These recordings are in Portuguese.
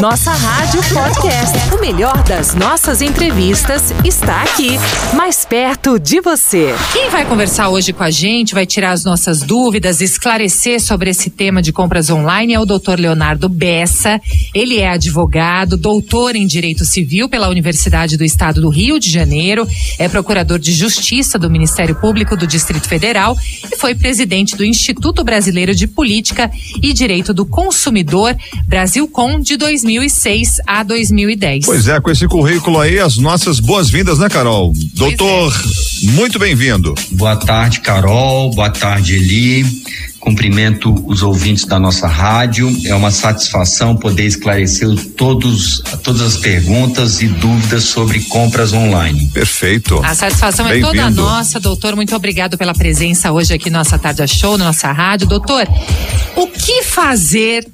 Nossa Rádio Podcast. O melhor das nossas entrevistas está aqui, mais perto de você. Quem vai conversar hoje com a gente, vai tirar as nossas dúvidas, esclarecer sobre esse tema de compras online é o doutor Leonardo Bessa. Ele é advogado, doutor em Direito Civil pela Universidade do Estado do Rio de Janeiro, é procurador de Justiça do Ministério Público do Distrito Federal e foi presidente do Instituto Brasileiro de Política e Direito do Consumidor, Brasilcom, de 2006 a 2010. Pois é, com esse currículo aí, as nossas boas-vindas, né, Carol? Doutor, é. muito bem-vindo. Boa tarde, Carol. Boa tarde, Eli. Cumprimento os ouvintes da nossa rádio. É uma satisfação poder esclarecer todos, todas as perguntas e dúvidas sobre compras online. Perfeito. A satisfação é toda nossa, doutor. Muito obrigado pela presença hoje aqui na nossa Tarde Show, na nossa rádio. Doutor, o que fazer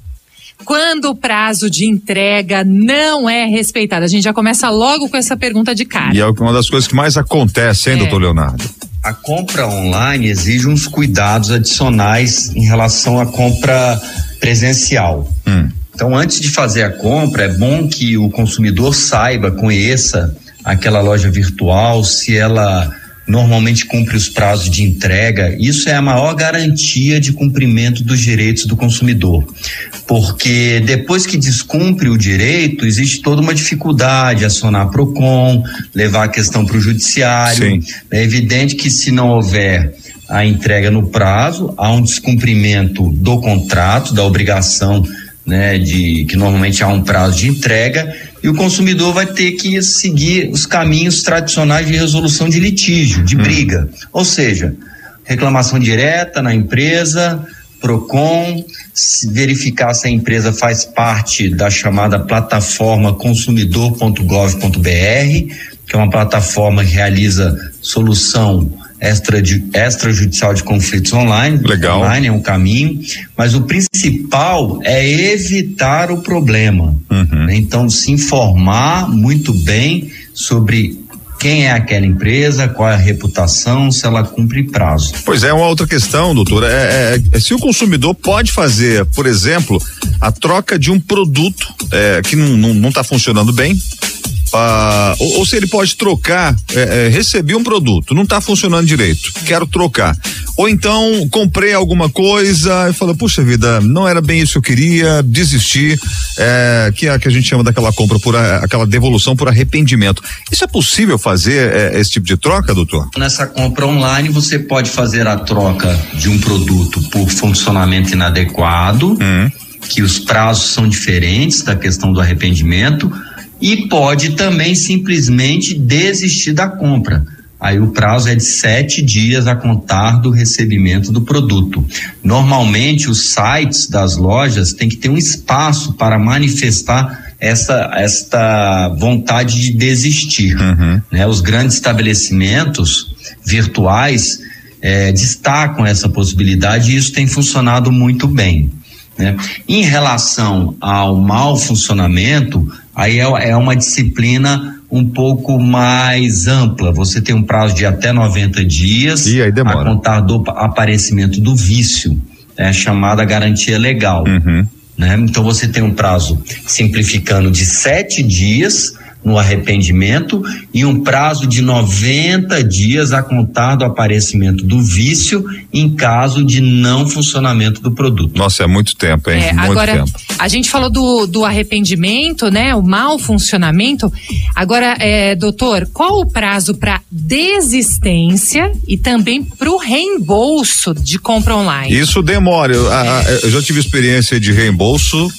quando o prazo de entrega não é respeitado? A gente já começa logo com essa pergunta de cara. E é uma das coisas que mais acontece, hein, é. doutor Leonardo? a compra online exige uns cuidados adicionais em relação à compra presencial. Hum. Então, antes de fazer a compra, é bom que o consumidor saiba, conheça aquela loja virtual, se ela normalmente cumpre os prazos de entrega. Isso é a maior garantia de cumprimento dos direitos do consumidor. Porque depois que descumpre o direito, existe toda uma dificuldade, acionar PROCON, levar a questão para o judiciário. Sim. É evidente que se não houver a entrega no prazo, há um descumprimento do contrato, da obrigação né, de que normalmente há um prazo de entrega e o consumidor vai ter que seguir os caminhos tradicionais de resolução de litígio, de hum. briga. Ou seja, reclamação direta na empresa, PROCON, verificar se a empresa faz parte da chamada plataforma consumidor.gov.br, que é uma plataforma que realiza solução extra extrajudicial de conflitos online. Legal. Online é um caminho, mas o principal é evitar o problema. Uhum. Né? Então, se informar muito bem sobre quem é aquela empresa, qual é a reputação, se ela cumpre prazo. Pois é, uma outra questão, doutor, é, é, é se o consumidor pode fazer, por exemplo, a troca de um produto é, que não está funcionando bem, ah, ou, ou, se ele pode trocar, é, é, recebi um produto, não está funcionando direito, quero trocar. Ou então comprei alguma coisa e falei, puxa vida, não era bem isso que eu queria, desisti, é, que é a que a gente chama daquela compra por a, aquela devolução por arrependimento. Isso é possível fazer é, esse tipo de troca, doutor? Nessa compra online você pode fazer a troca de um produto por funcionamento inadequado, hum. que os prazos são diferentes da questão do arrependimento e pode também simplesmente desistir da compra. Aí o prazo é de sete dias a contar do recebimento do produto. Normalmente os sites das lojas têm que ter um espaço para manifestar essa esta vontade de desistir. Uhum. Né? Os grandes estabelecimentos virtuais eh, destacam essa possibilidade e isso tem funcionado muito bem. Né? Em relação ao mau funcionamento, aí é, é uma disciplina um pouco mais ampla. Você tem um prazo de até 90 dias a contar do aparecimento do vício, é chamada garantia legal. Uhum. Né? Então você tem um prazo, simplificando, de sete dias no arrependimento e um prazo de 90 dias a contar do aparecimento do vício em caso de não funcionamento do produto. Nossa, é muito tempo, hein? É, muito agora, tempo. a gente falou do, do arrependimento, né? O mau funcionamento. Agora, é, doutor, qual o prazo para desistência e também para o reembolso de compra online? Isso demora. Eu, é. eu já tive experiência de reembolso. Uhum.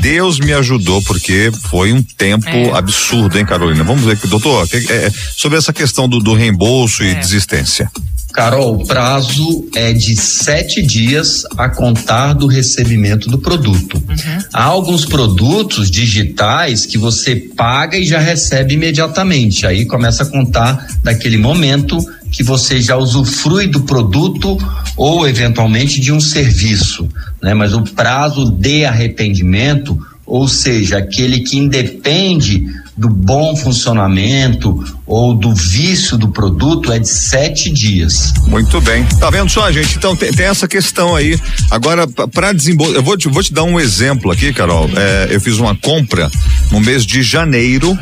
Deus me ajudou porque foi um tempo é. absurdo absurdo, hein, Carolina? Vamos ver, doutor, é, é, sobre essa questão do, do reembolso é. e desistência. Carol, o prazo é de sete dias a contar do recebimento do produto. Uhum. Há alguns produtos digitais que você paga e já recebe imediatamente. Aí começa a contar daquele momento que você já usufrui do produto ou eventualmente de um serviço, né? Mas o prazo de arrependimento, ou seja, aquele que independe do bom funcionamento ou do vício do produto é de sete dias. Muito bem. Tá vendo só, gente? Então tem, tem essa questão aí. Agora, para desembolsar, eu vou te, vou te dar um exemplo aqui, Carol. É, eu fiz uma compra no mês de janeiro.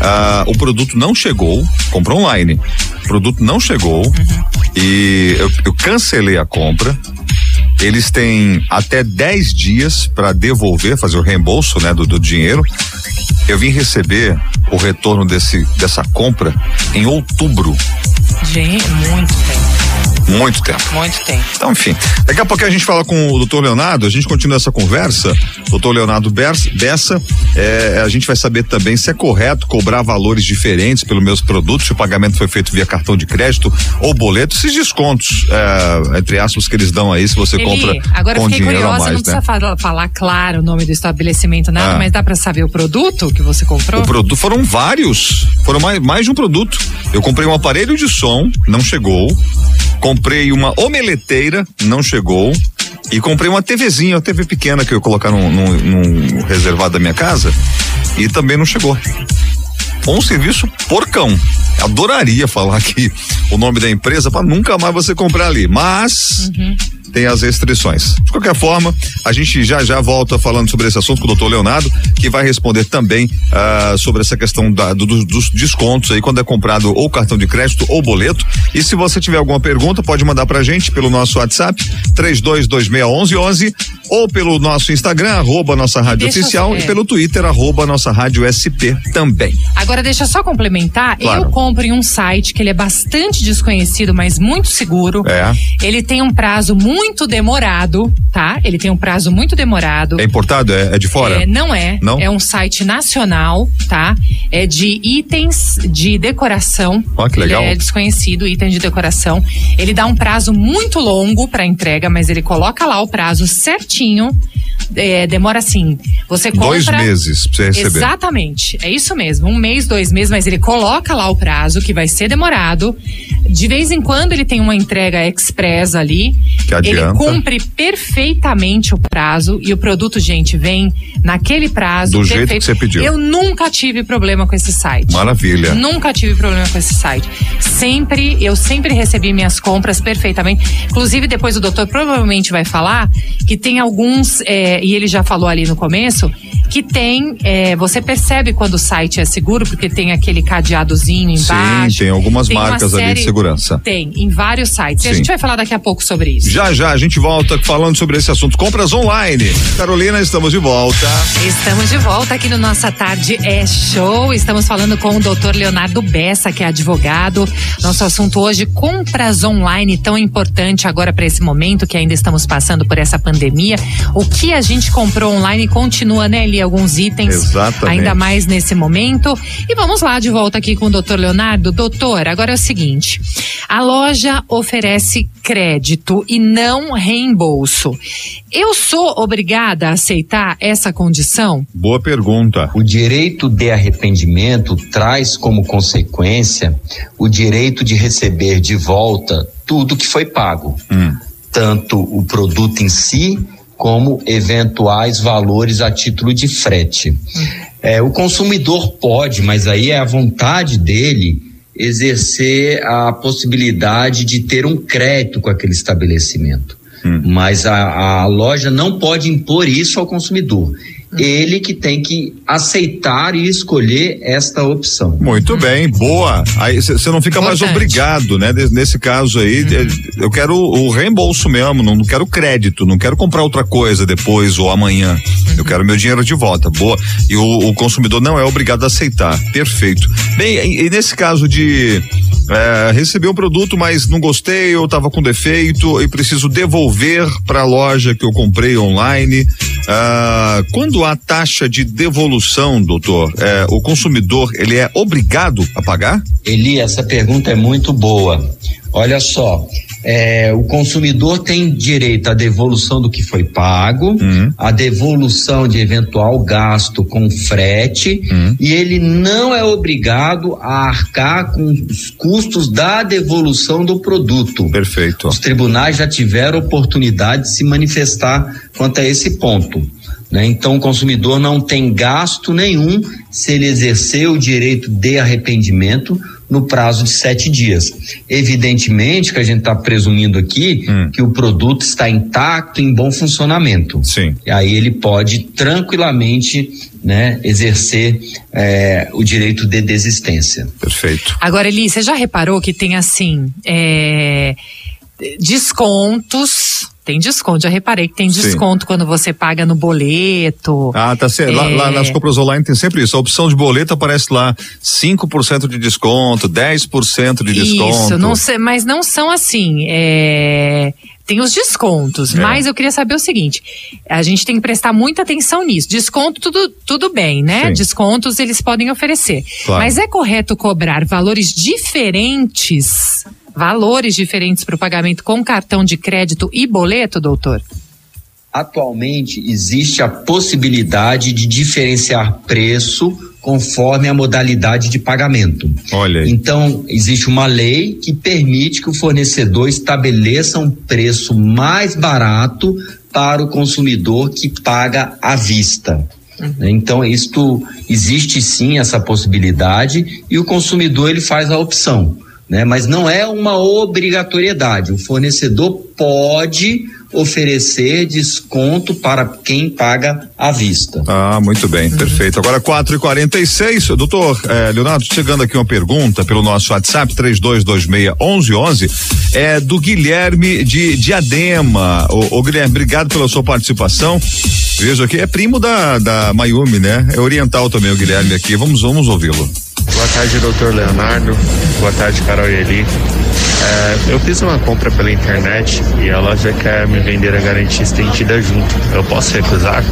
Ah, o produto não chegou, comprou online. O produto não chegou uhum. e eu, eu cancelei a compra. Eles têm até 10 dias para devolver, fazer o reembolso, né, do, do dinheiro. Eu vim receber o retorno desse dessa compra em outubro. Gente, muito tempo. Muito tempo. Muito tempo. Então, enfim. Daqui a pouco a gente fala com o doutor Leonardo, a gente continua essa conversa. Doutor Leonardo Bessa, é, a gente vai saber também se é correto cobrar valores diferentes pelos meus produtos, se o pagamento foi feito via cartão de crédito ou boleto, esses descontos, é, entre aspas, que eles dão aí se você Eli, compra agora com dinheiro curiosa, mais, não né? precisa falar, falar, claro o nome do estabelecimento, nada, ah. mas dá para saber o produto que você comprou? O produto foram vários, foram mais, mais de um produto. Eu comprei um aparelho de som, não chegou. Comprei uma omeleteira, não chegou. E comprei uma TVzinha, uma TV pequena que eu ia colocar num reservado da minha casa. E também não chegou. Um serviço porcão. Adoraria falar aqui o nome da empresa para nunca mais você comprar ali. Mas. Uhum tem as restrições. De qualquer forma, a gente já já volta falando sobre esse assunto com o doutor Leonardo, que vai responder também uh, sobre essa questão da, do, dos descontos aí quando é comprado ou cartão de crédito ou boleto. E se você tiver alguma pergunta, pode mandar pra gente pelo nosso WhatsApp, 32261111, ou pelo nosso Instagram, arroba nossa rádio deixa oficial, e pelo Twitter, arroba nossa rádio SP também. Agora, deixa eu só complementar. Claro. Eu compro em um site que ele é bastante desconhecido, mas muito seguro. É. Ele tem um prazo muito demorado, tá? Ele tem um prazo muito demorado. É importado? É, é de fora? É, não é. Não? É um site nacional, tá? É de itens de decoração. Ó, que legal. Ele é desconhecido, item de decoração. Ele dá um prazo muito longo para entrega, mas ele coloca lá o prazo certinho. É, demora assim. Você compra. Dois meses pra você receber. Exatamente. É isso mesmo. Um mês, dois meses, mas ele coloca lá o prazo, que vai ser demorado. De vez em quando ele tem uma entrega express ali. Que ele cumpre perfeitamente o prazo e o produto, gente, vem naquele prazo. Do perfeito. jeito que você pediu. Eu nunca tive problema com esse site. Maravilha. Nunca tive problema com esse site. Sempre, eu sempre recebi minhas compras perfeitamente. Inclusive, depois o doutor provavelmente vai falar que tem alguns, é, e ele já falou ali no começo, que tem, é, você percebe quando o site é seguro, porque tem aquele cadeadozinho embaixo. Sim, tem algumas tem marcas série, ali de segurança. Tem, em vários sites. Sim. E a gente vai falar daqui a pouco sobre isso. Já, já, a gente volta falando sobre esse assunto. Compras online. Carolina, estamos de volta. Estamos de volta aqui no Nossa Tarde é Show. Estamos falando com o doutor Leonardo Bessa, que é advogado. Nosso assunto hoje, compras online, tão importante agora para esse momento que ainda estamos passando por essa pandemia. O que a gente comprou online continua, né, Alguns itens. Exatamente. Ainda mais nesse momento. E vamos lá de volta aqui com o doutor Leonardo. Doutor, agora é o seguinte: a loja oferece crédito e não reembolso. Eu sou obrigada a aceitar essa condição? Boa pergunta. O direito de arrependimento traz como consequência o direito de receber de volta tudo que foi pago. Hum. Tanto o produto em si, como eventuais valores a título de frete. É, o consumidor pode, mas aí é a vontade dele exercer a possibilidade de ter um crédito com aquele estabelecimento. Hum. Mas a, a loja não pode impor isso ao consumidor ele que tem que aceitar e escolher esta opção. Muito bem, boa. Aí você não fica Importante. mais obrigado, né? Nesse caso aí, uhum. eu quero o reembolso mesmo, não, não quero crédito, não quero comprar outra coisa depois ou amanhã. Uhum. Eu quero meu dinheiro de volta. Boa. E o, o consumidor não é obrigado a aceitar. Perfeito. Bem, e, e nesse caso de é, receber um produto, mas não gostei, ou estava com defeito e preciso devolver para a loja que eu comprei online. Ah, quando há taxa de devolução, doutor, é, o consumidor ele é obrigado a pagar? Eli, essa pergunta é muito boa. Olha só, é, o consumidor tem direito à devolução do que foi pago, uhum. à devolução de eventual gasto com frete, uhum. e ele não é obrigado a arcar com os custos da devolução do produto. Perfeito. Os tribunais já tiveram oportunidade de se manifestar quanto a esse ponto. Né? Então, o consumidor não tem gasto nenhum se ele exercer o direito de arrependimento no prazo de sete dias. Evidentemente que a gente está presumindo aqui hum. que o produto está intacto, em bom funcionamento. Sim. E aí ele pode tranquilamente né, exercer é, o direito de desistência. Perfeito. Agora, Eli, você já reparou que tem assim é, descontos tem desconto, já reparei que tem desconto Sim. quando você paga no boleto. Ah, tá certo. É... Lá, lá, nas compras online tem sempre isso. A opção de boleto aparece lá 5% de desconto, 10% de desconto. Isso, não sei, mas não são assim. É... Tem os descontos, é. mas eu queria saber o seguinte: a gente tem que prestar muita atenção nisso. Desconto, tudo, tudo bem, né? Sim. Descontos eles podem oferecer. Claro. Mas é correto cobrar valores diferentes valores diferentes para o pagamento com cartão de crédito e boleto, doutor? Atualmente existe a possibilidade de diferenciar preço conforme a modalidade de pagamento. Olha aí. Então, existe uma lei que permite que o fornecedor estabeleça um preço mais barato para o consumidor que paga à vista. Uhum. Então, isto existe sim essa possibilidade e o consumidor ele faz a opção né? Mas não é uma obrigatoriedade. O fornecedor pode oferecer desconto para quem paga à vista. Ah, muito bem, uhum. perfeito. Agora 4 e 46 doutor eh, Leonardo, chegando aqui uma pergunta pelo nosso WhatsApp 32261111 é do Guilherme de Diadema. Ô, ô Guilherme, obrigado pela sua participação. Vejo aqui, é primo da, da Mayumi, né? É oriental também o Guilherme aqui. Vamos, vamos ouvi-lo. Boa tarde, doutor Leonardo. Boa tarde, Carol e Eli. É, eu fiz uma compra pela internet e a loja quer me vender a garantia estendida junto. Eu posso recusar?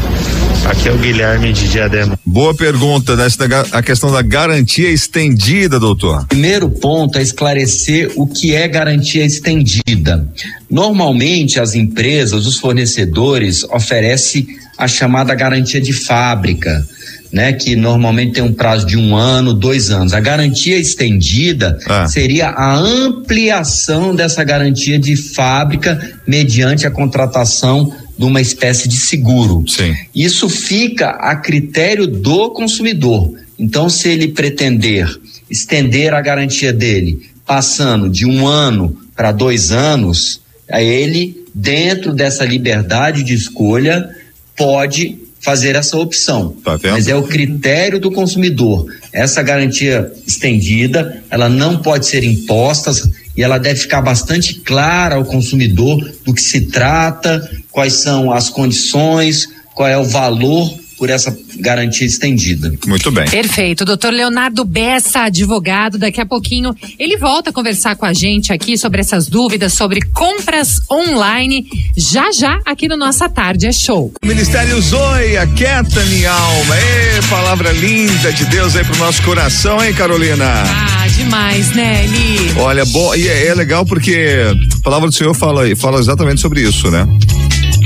Aqui é o Guilherme de Diadema. Boa pergunta, dessa a questão da garantia estendida, doutor. Primeiro ponto é esclarecer o que é garantia estendida. Normalmente as empresas, os fornecedores oferecem a chamada garantia de fábrica né, que normalmente tem um prazo de um ano, dois anos. A garantia estendida ah. seria a ampliação dessa garantia de fábrica mediante a contratação de uma espécie de seguro. Sim. Isso fica a critério do consumidor. Então, se ele pretender estender a garantia dele, passando de um ano para dois anos, ele, dentro dessa liberdade de escolha, pode fazer essa opção. Tá Mas é o critério do consumidor. Essa garantia estendida, ela não pode ser imposta e ela deve ficar bastante clara ao consumidor do que se trata, quais são as condições, qual é o valor por essa garantia estendida. Muito bem. Perfeito. Doutor Leonardo Bessa, advogado, daqui a pouquinho ele volta a conversar com a gente aqui sobre essas dúvidas sobre compras online, já já aqui no Nossa Tarde é Show. Ministério Zoe, quieta minha alma. Ê, palavra linda de Deus aí pro nosso coração, hein, Carolina? Ah, demais, né, Eli? Olha, bom, e é, é legal porque a palavra do Senhor fala, fala exatamente sobre isso, né?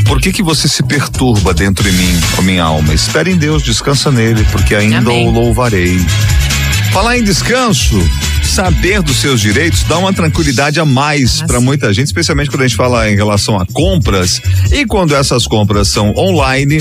Por que que você se perturba dentro de mim, ó minha alma? Espere em Deus, descansa nele, porque ainda Amém. o louvarei. Falar em descanso, saber dos seus direitos dá uma tranquilidade a mais para muita gente, especialmente quando a gente fala em relação a compras. E quando essas compras são online,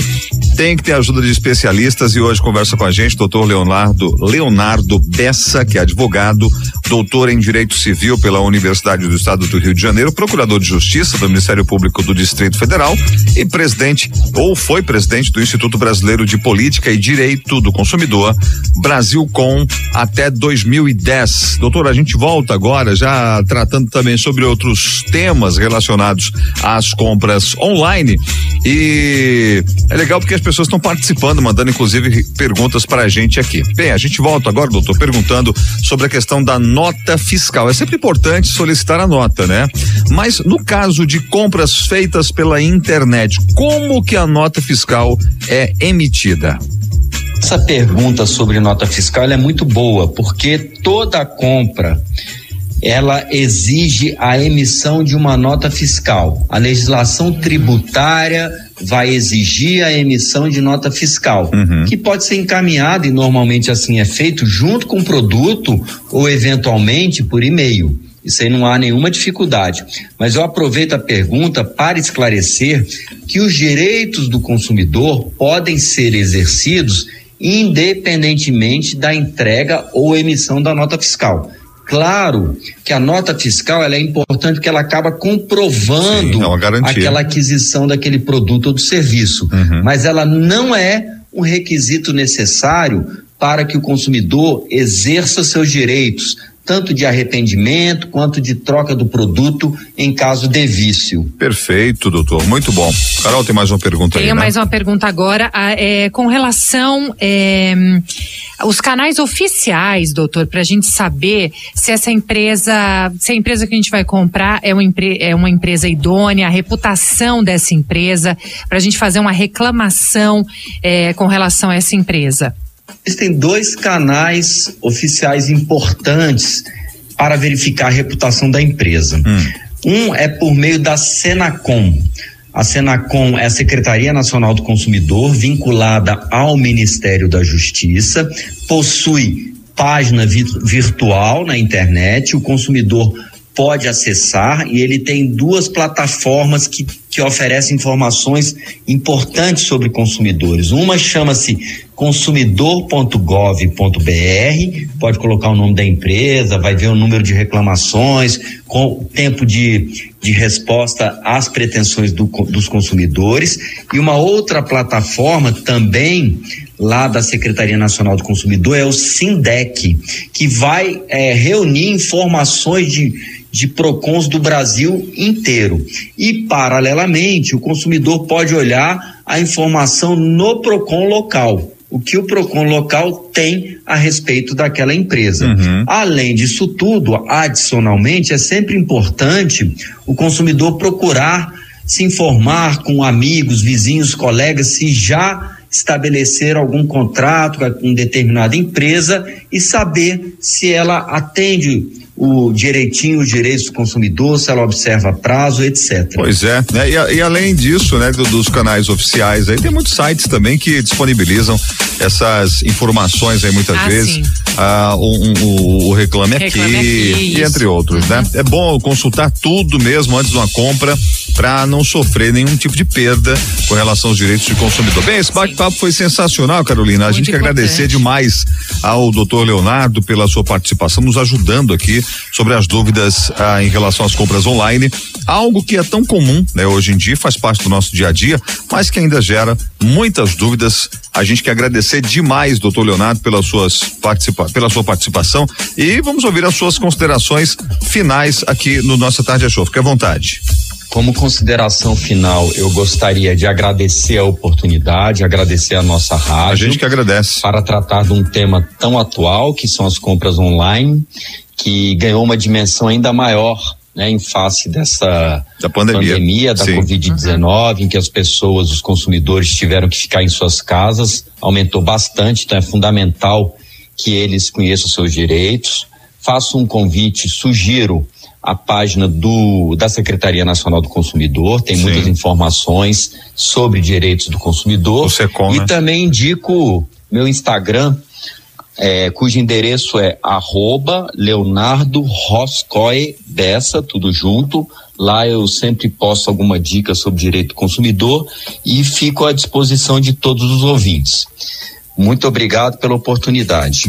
tem que ter ajuda de especialistas e hoje conversa com a gente doutor Leonardo Leonardo Bessa, que é advogado, doutor em Direito Civil pela Universidade do Estado do Rio de Janeiro, procurador de Justiça do Ministério Público do Distrito Federal e presidente ou foi presidente do Instituto Brasileiro de Política e Direito do Consumidor, Brasil com até 2010. Doutor, a gente volta agora já tratando também sobre outros temas relacionados às compras online. E é legal porque as pessoas estão participando, mandando inclusive perguntas para a gente aqui. Bem, a gente volta agora, doutor, perguntando sobre a questão da nota fiscal. É sempre importante solicitar a nota, né? Mas no caso de compras feitas pela internet, como que a nota fiscal é emitida? Essa pergunta sobre nota fiscal é muito boa, porque toda compra ela exige a emissão de uma nota fiscal. A legislação tributária vai exigir a emissão de nota fiscal, uhum. que pode ser encaminhada, e normalmente assim é feito, junto com o produto ou eventualmente por e-mail. Isso aí não há nenhuma dificuldade. Mas eu aproveito a pergunta para esclarecer que os direitos do consumidor podem ser exercidos independentemente da entrega ou emissão da nota fiscal. Claro que a nota fiscal ela é importante porque ela acaba comprovando Sim, é aquela aquisição daquele produto ou do serviço, uhum. mas ela não é um requisito necessário para que o consumidor exerça seus direitos, tanto de arrependimento quanto de troca do produto em caso de vício. Perfeito, doutor. Muito bom. Carol, tem mais uma pergunta Tenho aí. Tenho né? mais uma pergunta agora. É, com relação. É, os canais oficiais, doutor, para a gente saber se essa empresa, se a empresa que a gente vai comprar é uma, é uma empresa idônea, a reputação dessa empresa, para a gente fazer uma reclamação é, com relação a essa empresa. Existem dois canais oficiais importantes para verificar a reputação da empresa. Hum. Um é por meio da Senacom. A Senacom é a Secretaria Nacional do Consumidor, vinculada ao Ministério da Justiça, possui página virtual na internet, o consumidor pode acessar e ele tem duas plataformas que, que oferecem informações importantes sobre consumidores. Uma chama-se consumidor.gov.br, pode colocar o nome da empresa, vai ver o número de reclamações, com o tempo de, de resposta às pretensões do, dos consumidores. E uma outra plataforma também lá da Secretaria Nacional do Consumidor é o SINDEC, que vai é, reunir informações de de PROCONs do Brasil inteiro. E, paralelamente, o consumidor pode olhar a informação no PROCON local. O que o PROCON local tem a respeito daquela empresa. Uhum. Além disso tudo, adicionalmente, é sempre importante o consumidor procurar se informar com amigos, vizinhos, colegas, se já estabelecer algum contrato com determinada empresa e saber se ela atende o direitinho, os direitos do consumidor, se ela observa prazo, etc. Pois é, né? E, e além disso, né, do, dos canais oficiais aí, tem muitos sites também que disponibilizam essas informações aí muitas ah, vezes. Ah, um, um, o Reclame, Reclame Aqui, aqui entre outros, né? uhum. né? É bom consultar tudo mesmo antes de uma compra para não sofrer nenhum tipo de perda com relação aos direitos do consumidor. Bem, esse bate-papo foi sensacional, Carolina. A Muito gente quer agradecer demais ao doutor Leonardo pela sua participação, nos ajudando aqui sobre as dúvidas ah, em relação às compras online. Algo que é tão comum, né, hoje em dia, faz parte do nosso dia a dia, mas que ainda gera muitas dúvidas. A gente quer agradecer demais, doutor Leonardo, pelas suas participa pela sua participação e vamos ouvir as suas considerações finais aqui no Nossa Tarde Show. Fique à vontade. Como consideração final, eu gostaria de agradecer a oportunidade, agradecer a nossa rádio. A gente que agradece. Para tratar de um tema tão atual, que são as compras online, que ganhou uma dimensão ainda maior né, em face dessa da pandemia, pandemia da Covid-19, em que as pessoas, os consumidores tiveram que ficar em suas casas, aumentou bastante, então é fundamental que eles conheçam seus direitos. Faço um convite, sugiro a página do, da Secretaria Nacional do Consumidor, tem Sim. muitas informações sobre direitos do consumidor. Secom, e né? também indico meu Instagram, é, cujo endereço é arroba Leonardo Roscoe Bessa, tudo junto. Lá eu sempre posto alguma dica sobre direito do consumidor e fico à disposição de todos os ouvintes. Muito obrigado pela oportunidade.